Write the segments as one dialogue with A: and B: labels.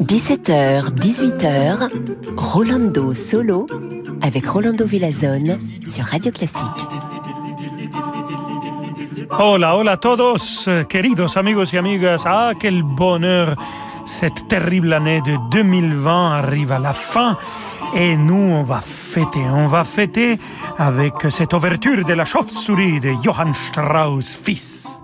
A: 17h, 18h, Rolando Solo avec Rolando Villazone sur Radio Classique.
B: Hola, hola a todos, queridos amigos y amigas. Ah, quel bonheur! Cette terrible année de 2020 arrive à la fin et nous, on va fêter. On va fêter avec cette ouverture de la chauve-souris de Johann Strauss fils.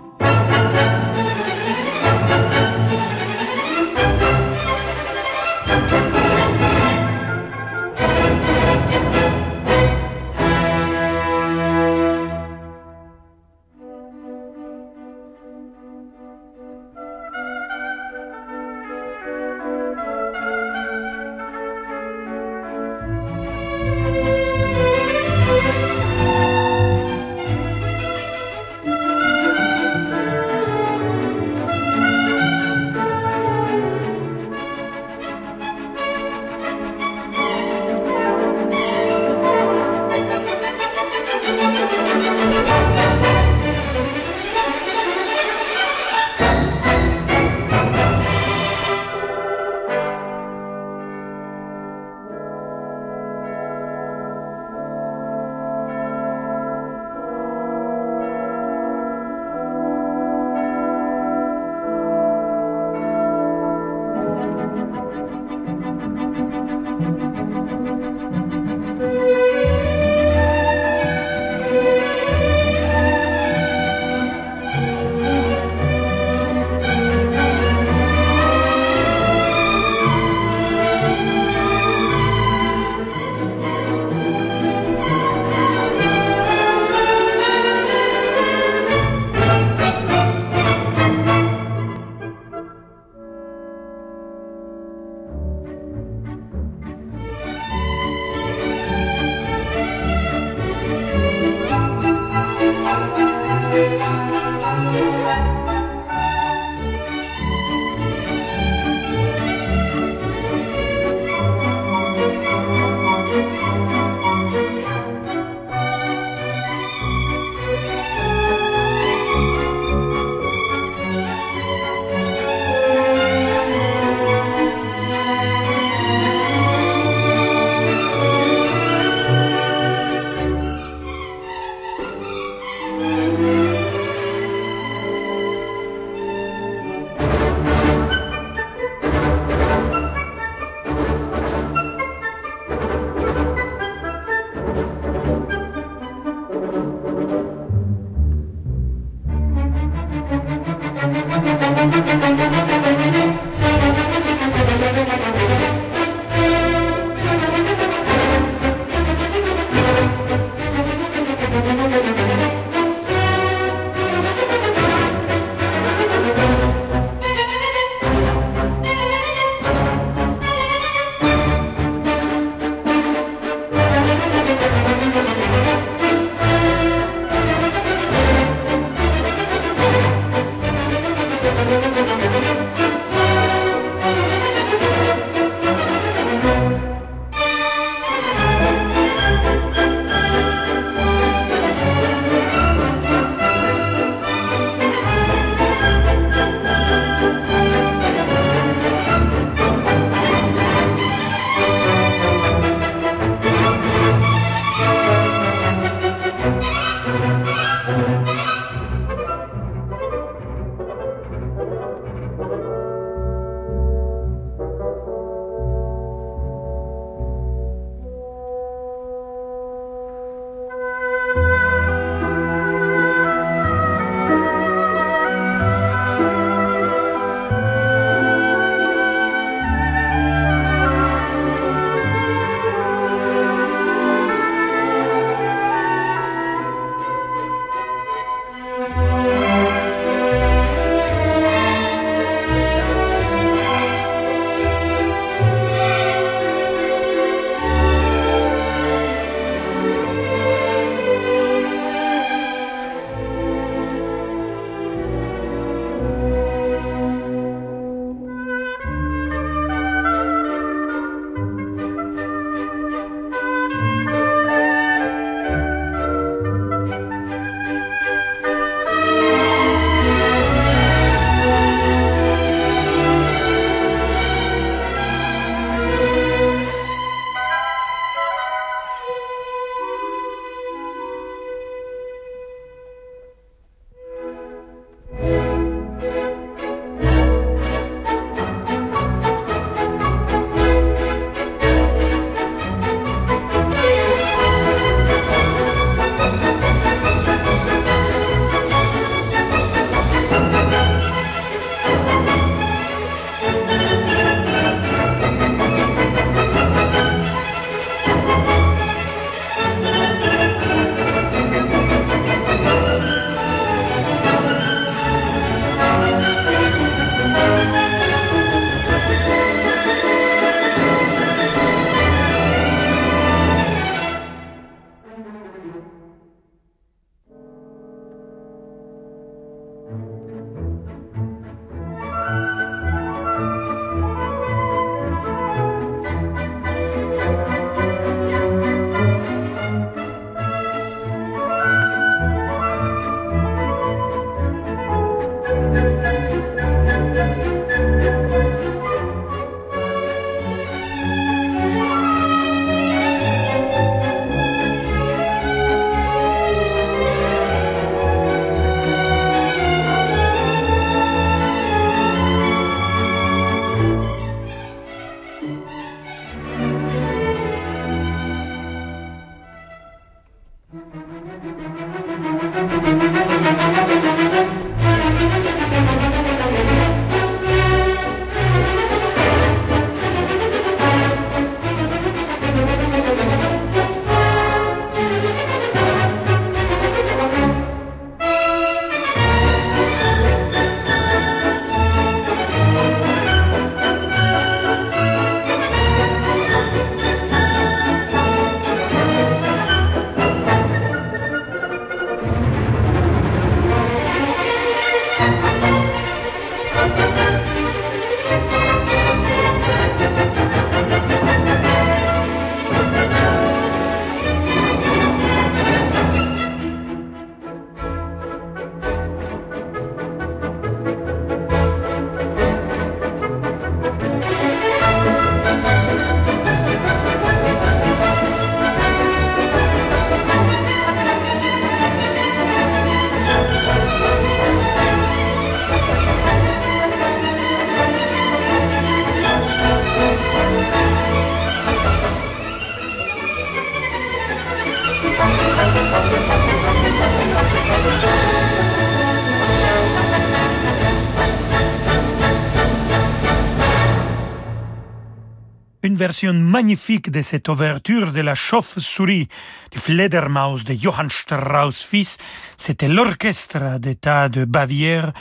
B: Version magnifique de cette ouverture de la chauve-souris du Fledermaus de Johann Strauss fils. C'était l'orchestre d'État de Bavière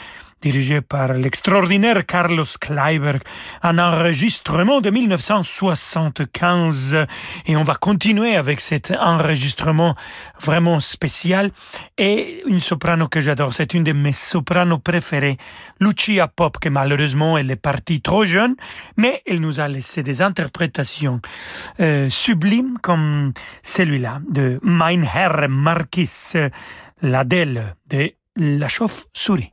B: dirigé par l'extraordinaire Carlos Kleiber, un enregistrement de 1975. Et on va continuer avec cet enregistrement vraiment spécial. Et une soprano que j'adore, c'est une de mes sopranos préférées, Lucia Pop, que malheureusement elle est partie trop jeune, mais elle nous a laissé des interprétations euh, sublimes comme celui-là de Mein Herr Marquis, l'Adèle de la chauve-souris.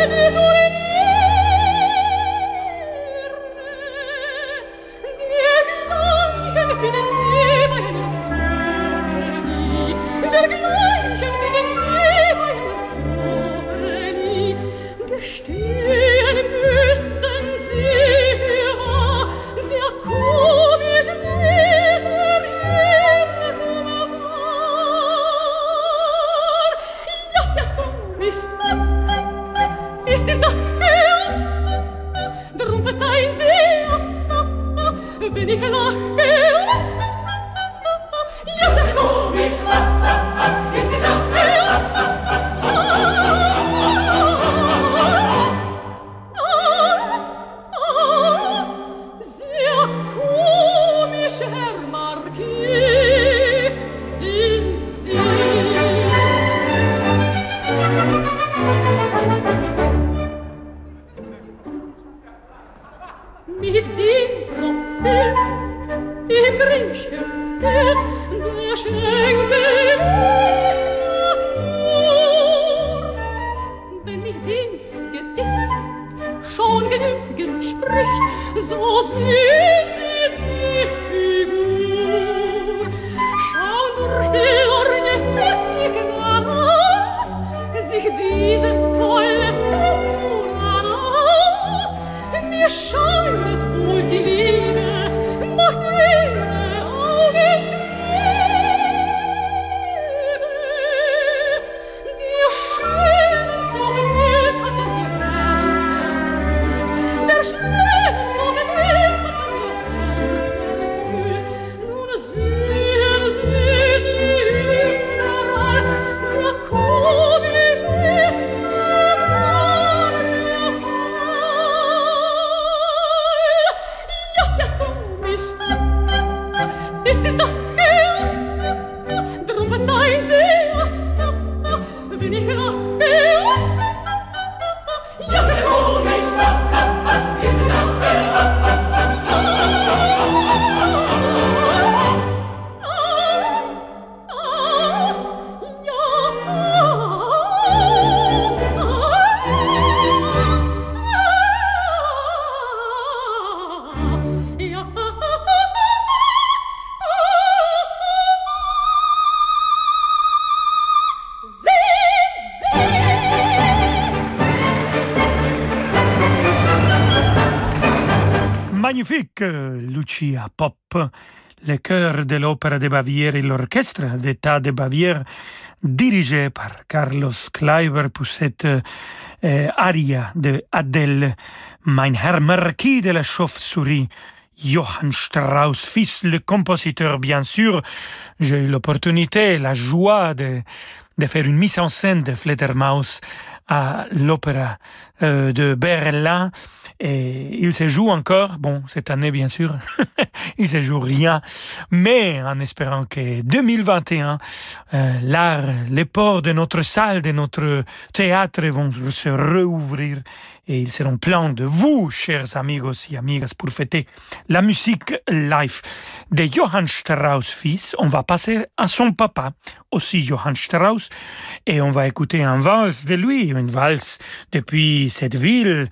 C: et tu zierlich
B: Lucia Pop, le chœur de l'Opéra de Bavière et l'Orchestre d'État de Bavière, dirigé par Carlos Kleiber pour cette euh, aria de Adèle, Mein Herr Marquis de la Chauve-souris. Johann Strauss, fils le compositeur, bien sûr. J'ai eu l'opportunité, la joie de, de faire une mise en scène de Fledermaus à l'Opéra euh, de Berlin. Et il se joue encore, bon, cette année bien sûr, il se joue rien, mais en espérant que 2021, euh, l'art, les ports de notre salle, de notre théâtre vont se rouvrir et ils seront pleins de vous, chers amigos et amigas, pour fêter la musique live de Johann Strauss fils. On va passer à son papa, aussi Johann Strauss, et on va écouter un valse de lui, une valse depuis cette ville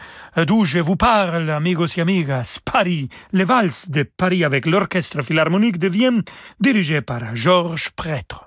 B: d'où je vous parle, amigos et amigas, Paris, le valse de Paris avec l'orchestre philharmonique de Vienne, dirigé par Georges Prêtre.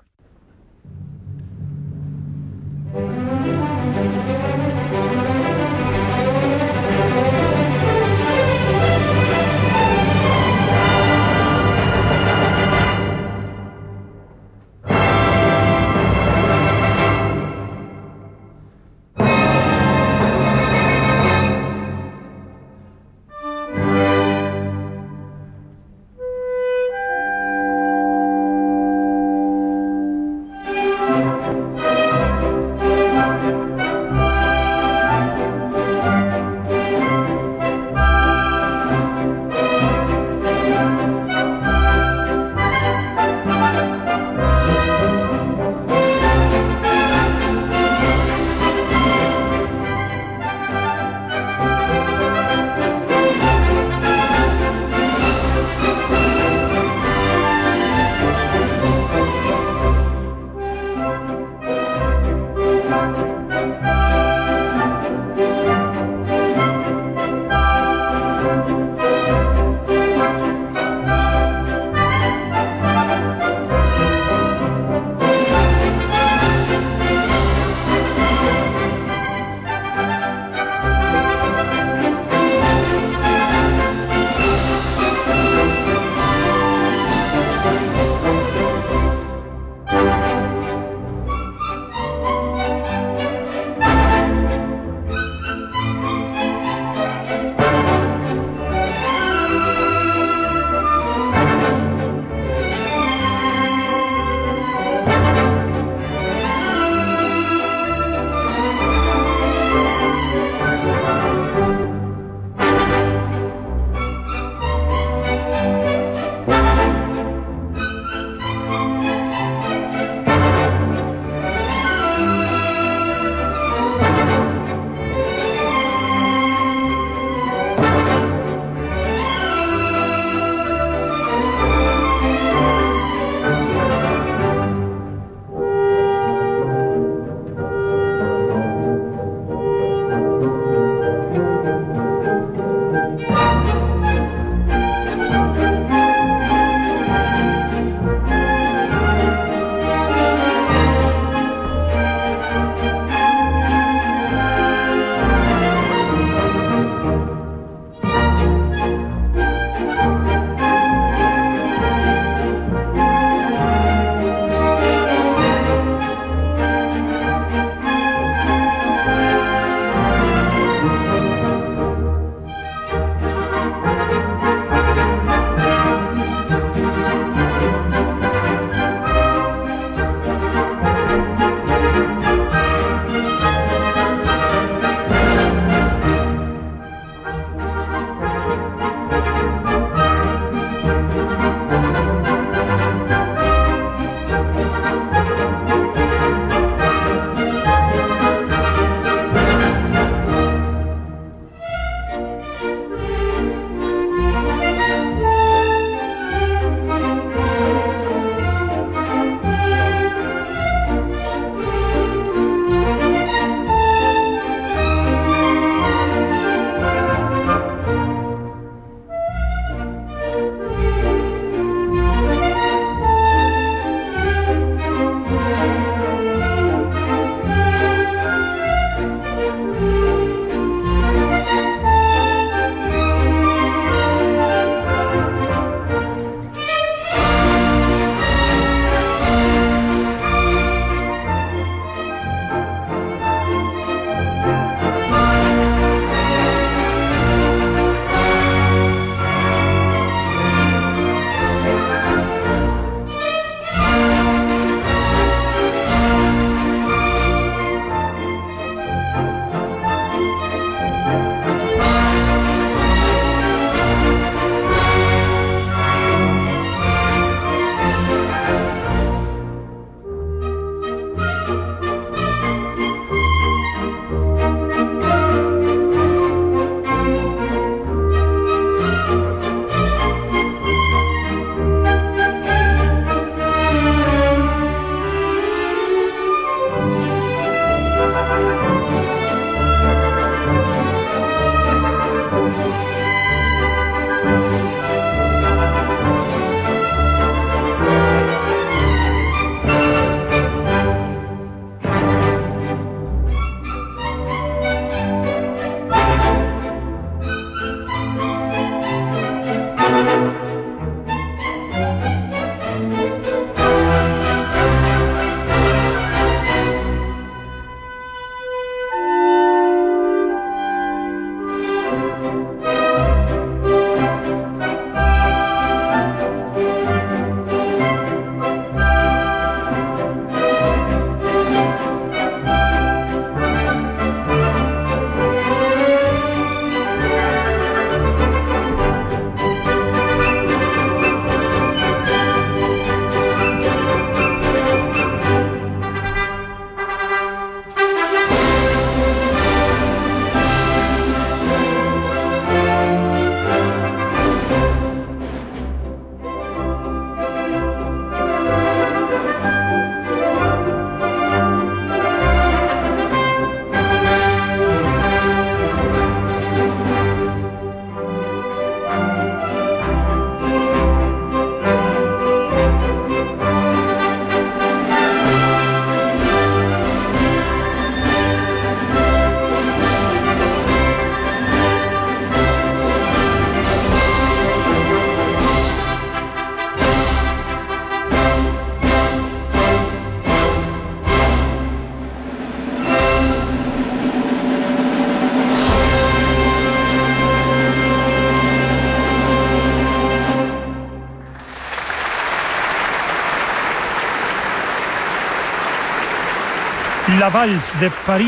B: Valse de Paris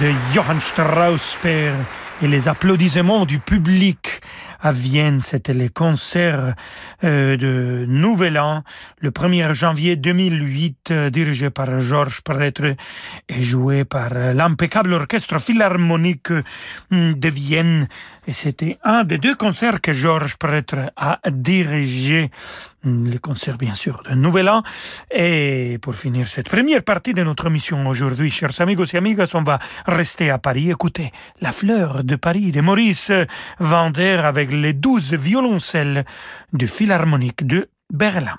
B: de Johann Strauss père et les applaudissements du public à Vienne. C'était les concerts euh, de Nouvel An, le 1er janvier 2008, euh, dirigé par Georges Prêtre et joué par euh, l'impeccable orchestre philharmonique de Vienne. Et c'était un des deux concerts que Georges Prêtre a dirigé. Le concert, bien sûr, de Nouvel An. Et pour finir cette première partie de notre mission aujourd'hui, chers amigos et amigas, on va rester à Paris. Écoutez, La fleur de Paris de Maurice Vander avec les douze violoncelles du Philharmonique de Berlin.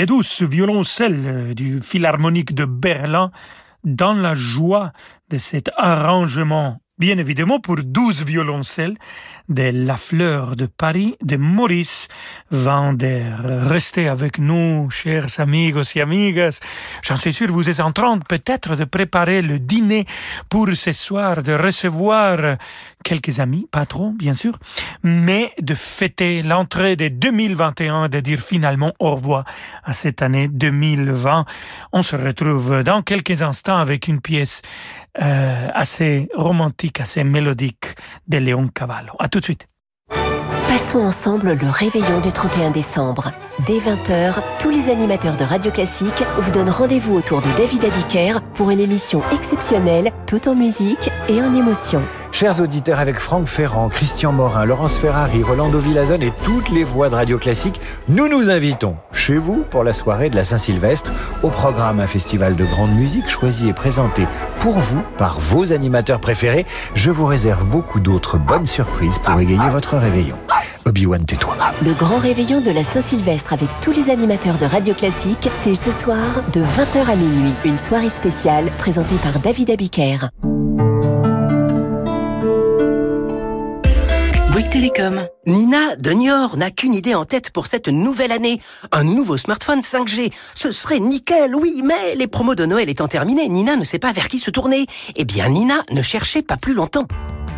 B: Les douces violoncelles du Philharmonique de Berlin dans la joie de cet arrangement, bien évidemment pour douze violoncelles, de La Fleur de Paris de Maurice Vander. Restez avec nous, chers amigos et amigas. J'en suis sûr, vous êtes en train peut-être de préparer le dîner pour ce soir, de recevoir quelques amis, pas trop, bien sûr, mais de fêter l'entrée de 2021, de dire finalement au revoir à cette année 2020. On se retrouve dans quelques instants avec une pièce euh, assez romantique, assez mélodique de Léon Cavallo. À tout de suite.
A: Passons ensemble le réveillon du 31 décembre. Dès 20h, tous les animateurs de Radio Classique vous donnent rendez-vous autour de David Abiker pour une émission exceptionnelle, tout en musique et en émotion.
D: Chers auditeurs, avec Franck Ferrand, Christian Morin, Laurence Ferrari, Rolando Villazone et toutes les voix de Radio Classique, nous nous invitons chez vous pour la soirée de la Saint-Sylvestre. Au programme, un festival de grande musique choisi et présenté pour vous par vos animateurs préférés. Je vous réserve beaucoup d'autres bonnes surprises pour égayer votre réveillon. Obi-Wan, tais-toi.
A: Le grand réveillon de la Saint-Sylvestre avec tous les animateurs de Radio Classique, c'est ce soir de 20h à minuit. Une soirée spéciale présentée par David Abiker.
E: Télécom. Nina de Niort n'a qu'une idée en tête pour cette nouvelle année. Un nouveau smartphone 5G. Ce serait nickel, oui, mais les promos de Noël étant terminées, Nina ne sait pas vers qui se tourner. Eh bien, Nina ne cherchait pas plus longtemps.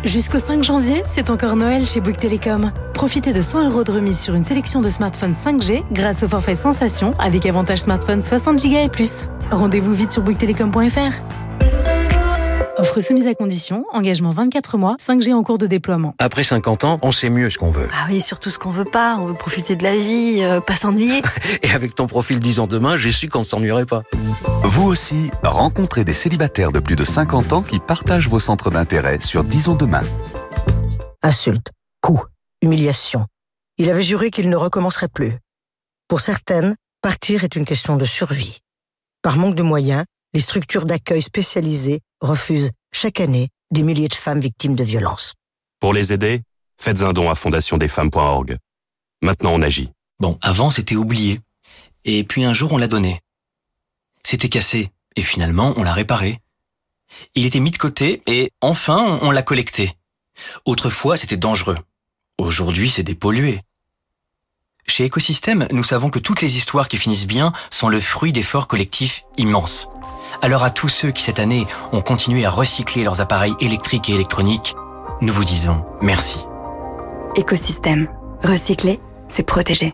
F: Jusqu'au 5 janvier, c'est encore Noël chez Bouygues Télécom. Profitez de 100 euros de remise sur une sélection de smartphones 5G grâce au forfait Sensation avec avantage smartphone 60 Go et plus. Rendez-vous vite sur bouyguestelecom.fr. Offre soumise à condition, engagement 24 mois, 5G en cours de déploiement.
G: Après 50 ans, on sait mieux ce qu'on veut.
H: Ah oui, surtout ce qu'on veut pas. On veut profiter de la vie, euh, pas s'ennuyer.
G: Et avec ton profil 10 ans demain, j'ai su qu'on ne s'ennuierait pas.
I: Vous aussi, rencontrez des célibataires de plus de 50 ans qui partagent vos centres d'intérêt sur Disons demain.
J: Insulte, coup, humiliation. Il avait juré qu'il ne recommencerait plus. Pour certaines, partir est une question de survie. Par manque de moyens, les structures d'accueil spécialisées refusent chaque année des milliers de femmes victimes de violences.
K: Pour les aider, faites un don à fondationdesfemmes.org. Maintenant, on agit.
L: Bon, avant, c'était oublié. Et puis un jour, on l'a donné. C'était cassé. Et finalement, on l'a réparé. Il était mis de côté et enfin, on l'a collecté. Autrefois, c'était dangereux. Aujourd'hui, c'est dépollué. Chez Écosystème, nous savons que toutes les histoires qui finissent bien sont le fruit d'efforts collectifs immenses. Alors à tous ceux qui cette année ont continué à recycler leurs appareils électriques et électroniques, nous vous disons merci.
M: Écosystème. Recycler, c'est protéger.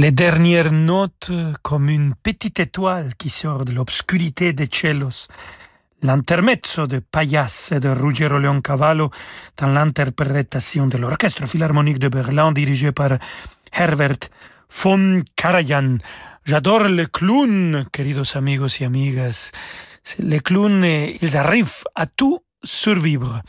B: Les dernières notes comme une petite étoile qui sort de l'obscurité des cellos. L'intermezzo de Payas et de Ruggero Leoncavallo dans l'interprétation de l'Orchestre Philharmonique de Berlin dirigé par Herbert von Karajan. J'adore les clowns, queridos amigos y amigas. Les clowns, ils arrivent à tout survivre.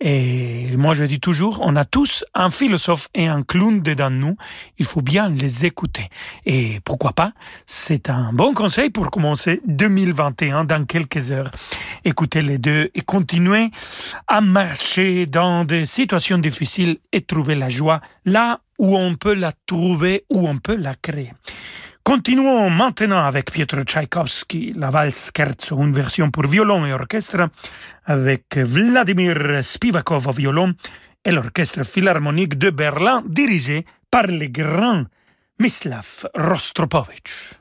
B: Et moi, je dis toujours, on a tous un philosophe et un clown dedans nous. Il faut bien les écouter. Et pourquoi pas? C'est un bon conseil pour commencer 2021 dans quelques heures. Écoutez les deux et continuez à marcher dans des situations difficiles et trouver la joie là où on peut la trouver, où on peut la créer. Continuons maintenant avec Pietro Tchaïkovski, la valse scherzo, une version pour violon et orchestre, avec Vladimir Spivakov au violon et l'orchestre philharmonique de Berlin dirigé par le grand Mislav Rostropovich.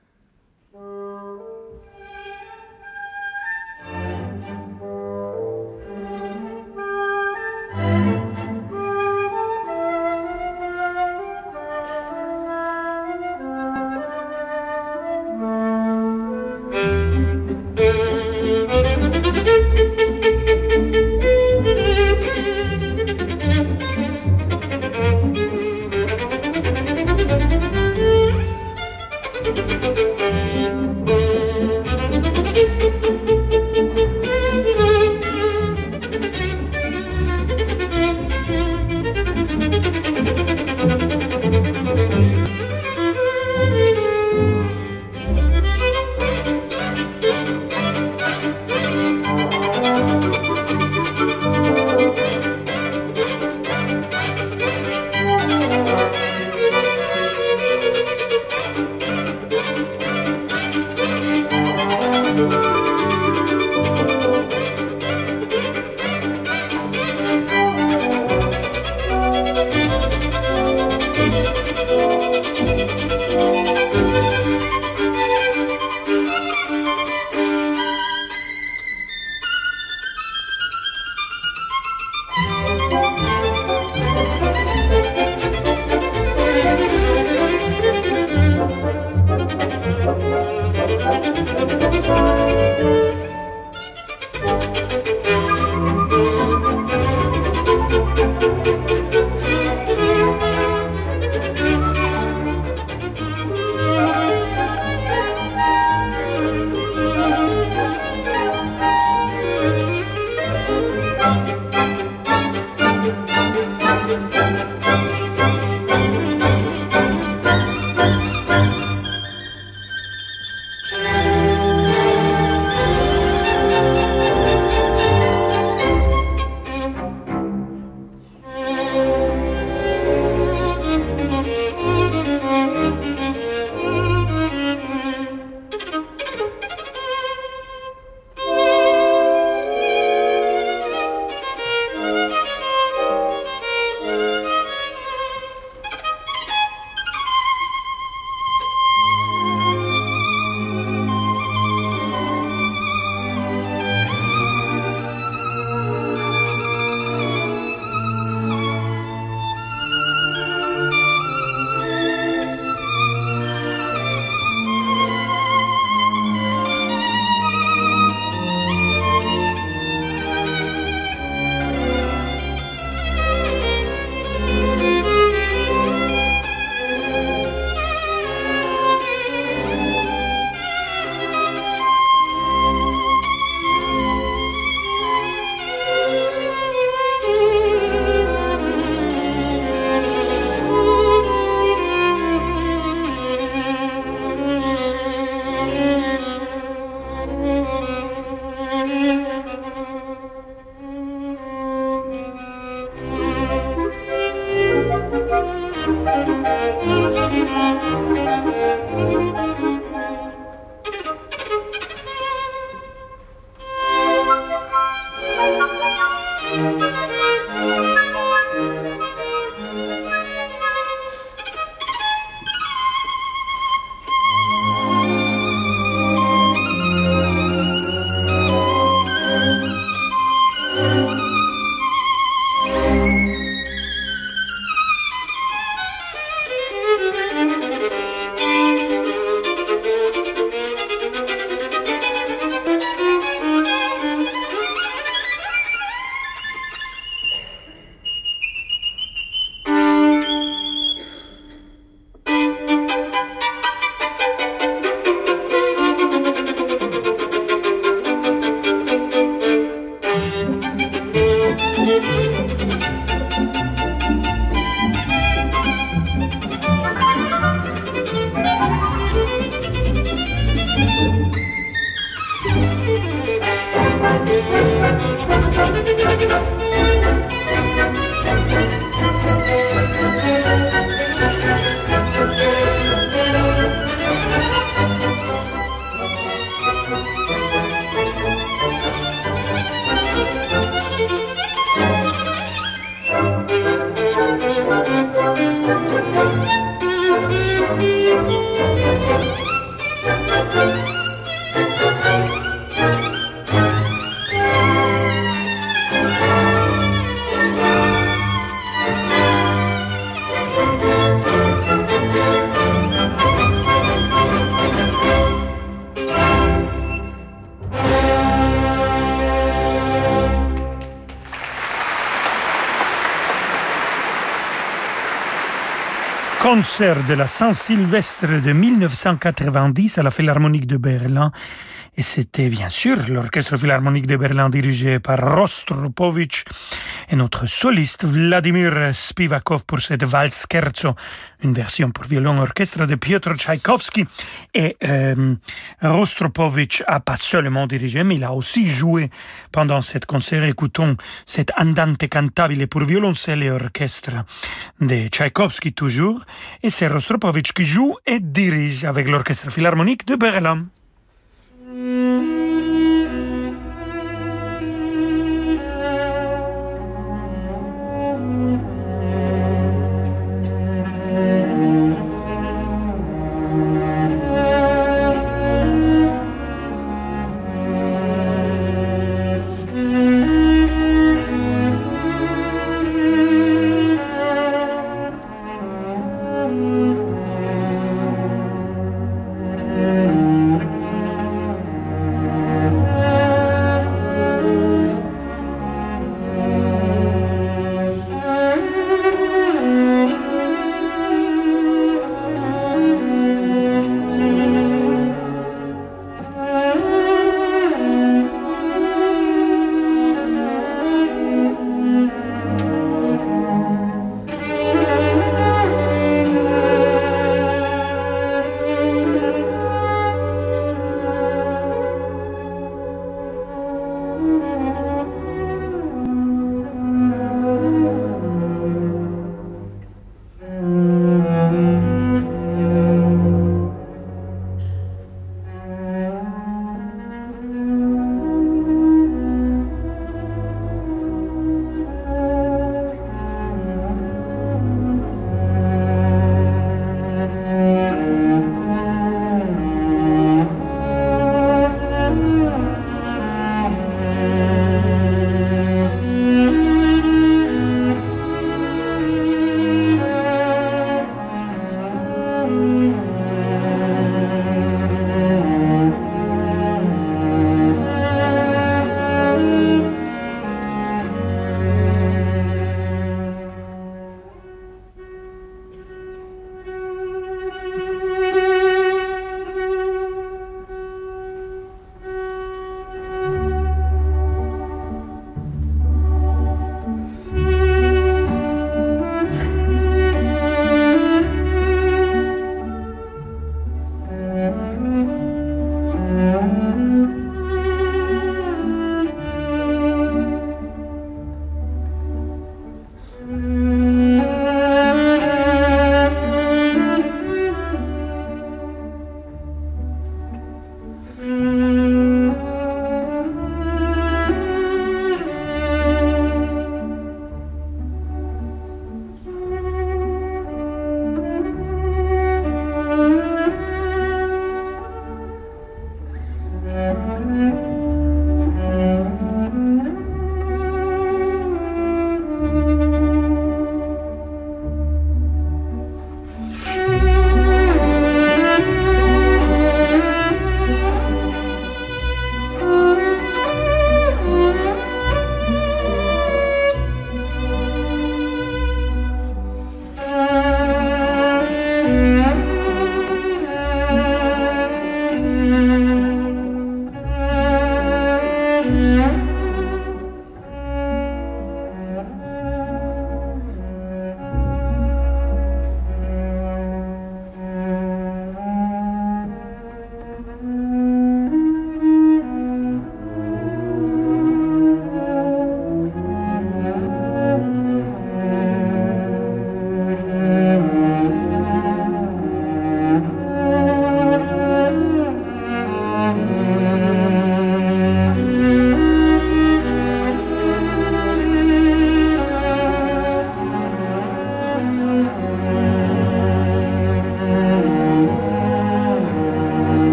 B: De la Saint-Sylvestre de 1990 à la Philharmonique de Berlin. Et c'était bien sûr l'Orchestre Philharmonique de Berlin dirigé par Rostropovich et notre soliste Vladimir Spivakov pour cette valse scherzo, une version pour violon orchestre de Piotr Tchaïkovski. Et euh, Rostropovich a pas seulement dirigé, mais il a aussi joué pendant cet concert. Écoutons cet Andante cantabile pour violoncelle et orchestre de Tchaïkovski toujours. Et c'est Rostropovich qui joue et dirige avec l'Orchestre Philharmonique de Berlin.
C: Música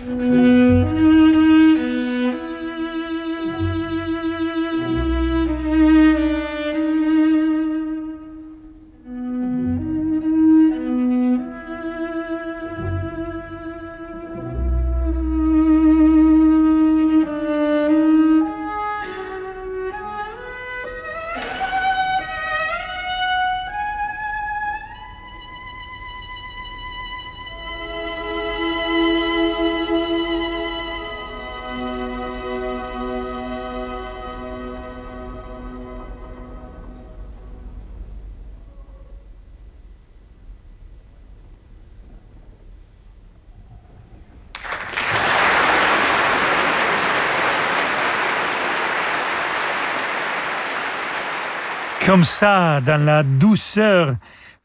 C: Mm-hmm.
B: Comme ça, dans la douceur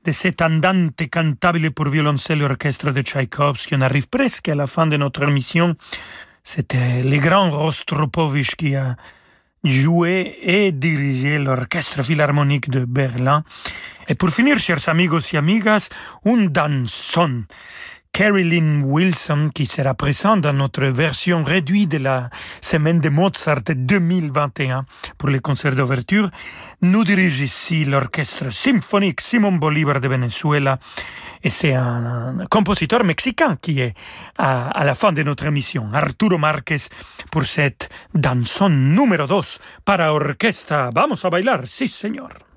B: de cet andante cantabile pour violoncelle et orchestre de Tchaïkovski, on arrive presque à la fin de notre émission. C'était le grand Rostropovich qui a joué et dirigé l'orchestre philharmonique de Berlin. Et pour finir, chers amigos y amigas, un danson Carolyn Wilson, qui sera présente dans notre version réduite de la semaine de Mozart 2021 pour les concerts d'ouverture, nous dirige ici l'orchestre symphonique Simon Bolivar de Venezuela. Et c'est un, compositeur mexicain qui est à, à, la fin de notre émission, Arturo Márquez, pour cette danson numéro 2 para orquesta. Vamos a bailar, sí señor.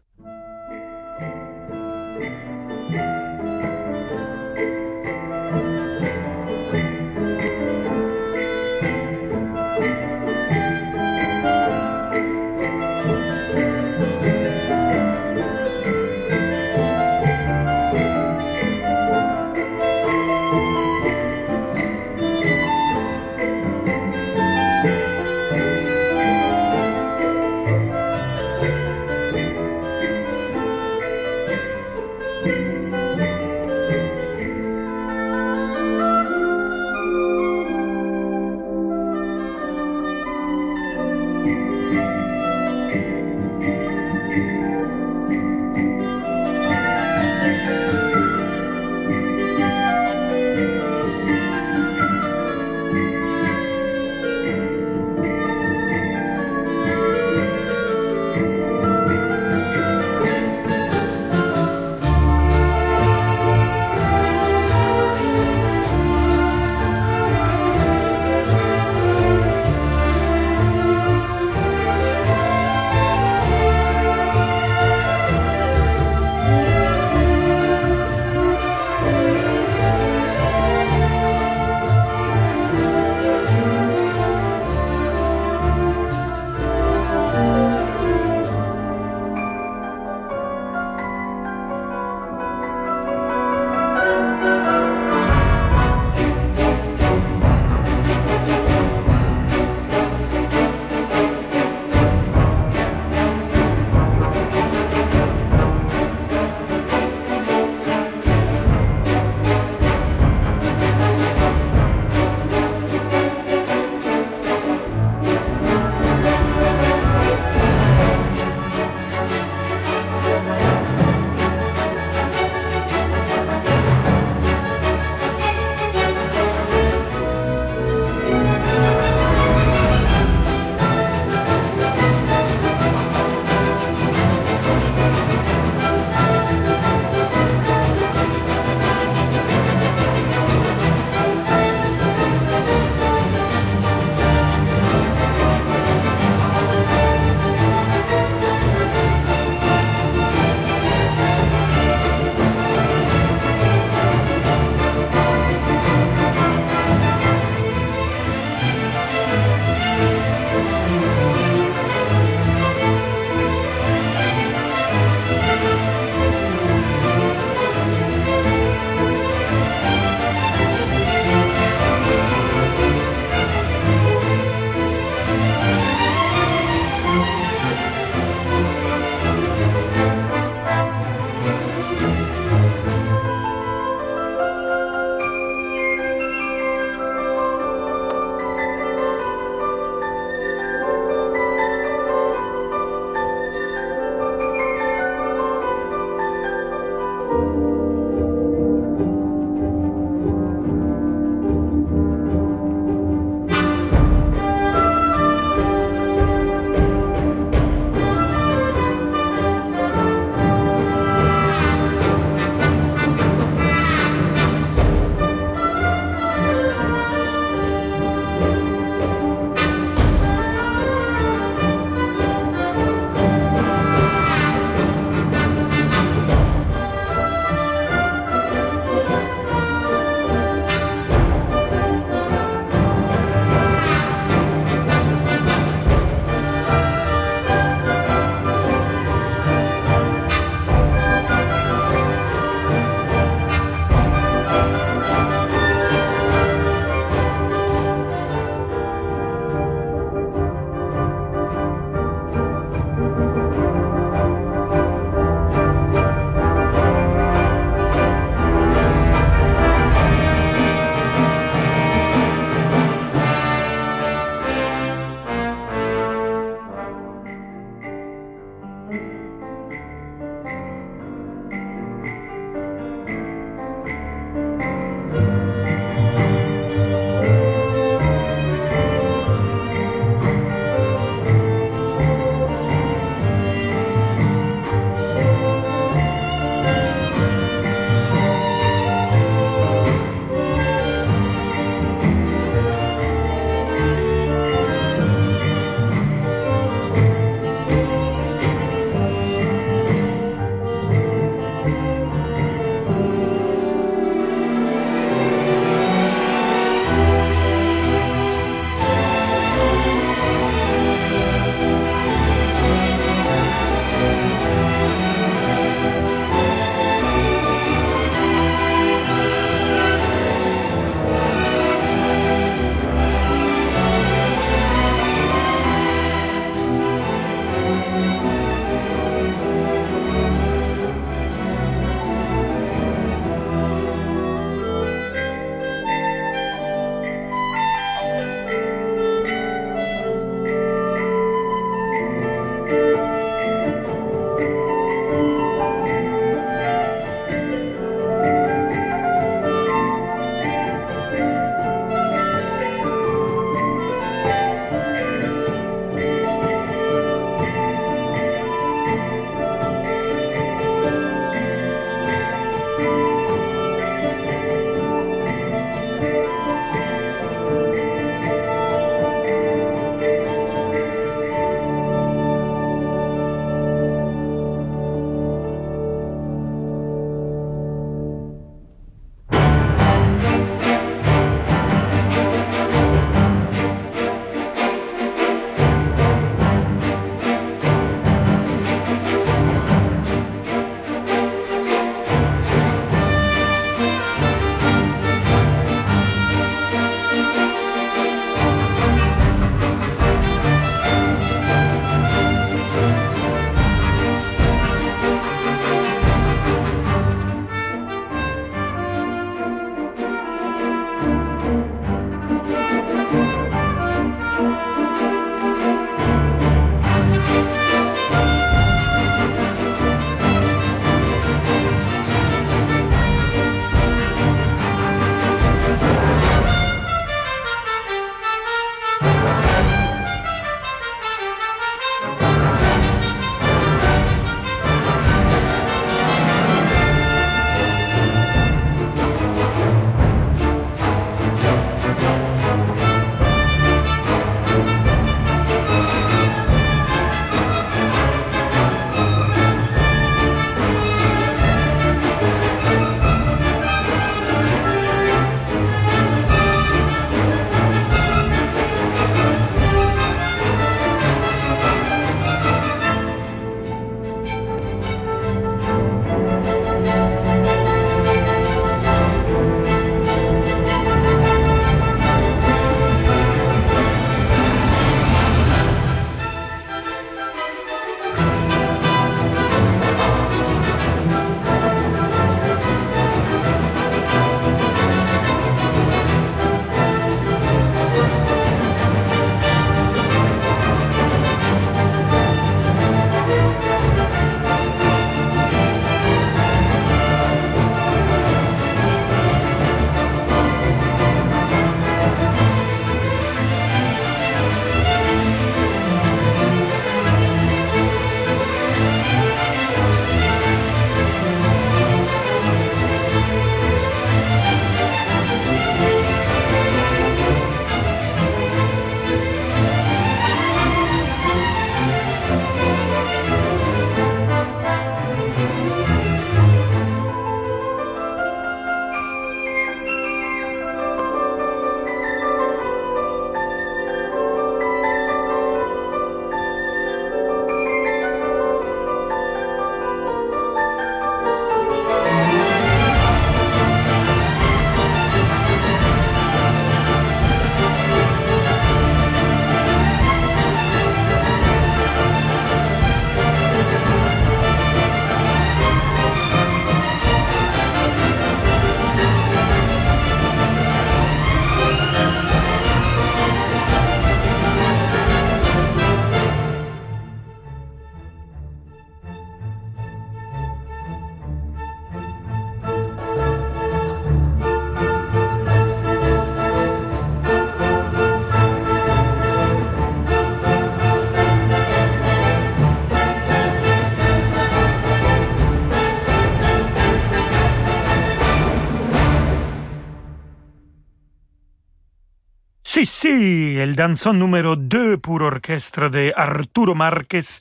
B: El danzón numéro 2 pour orchestre de Arturo Márquez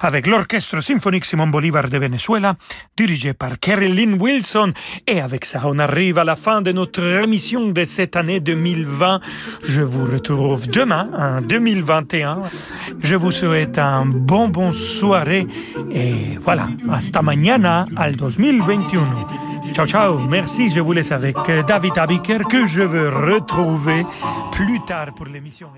B: avec l'Orchestre symphonique Simon Bolivar de Venezuela, dirigé par Lynn Wilson. Et avec ça, on arrive à la fin de notre émission de cette année 2020. Je vous retrouve demain, en 2021. Je vous souhaite un bon, bon soirée. Et voilà, hasta mañana al 2021. Ciao, ciao. Merci. Je vous laisse avec David Abiker que je veux retrouver plus tard pour l'émission.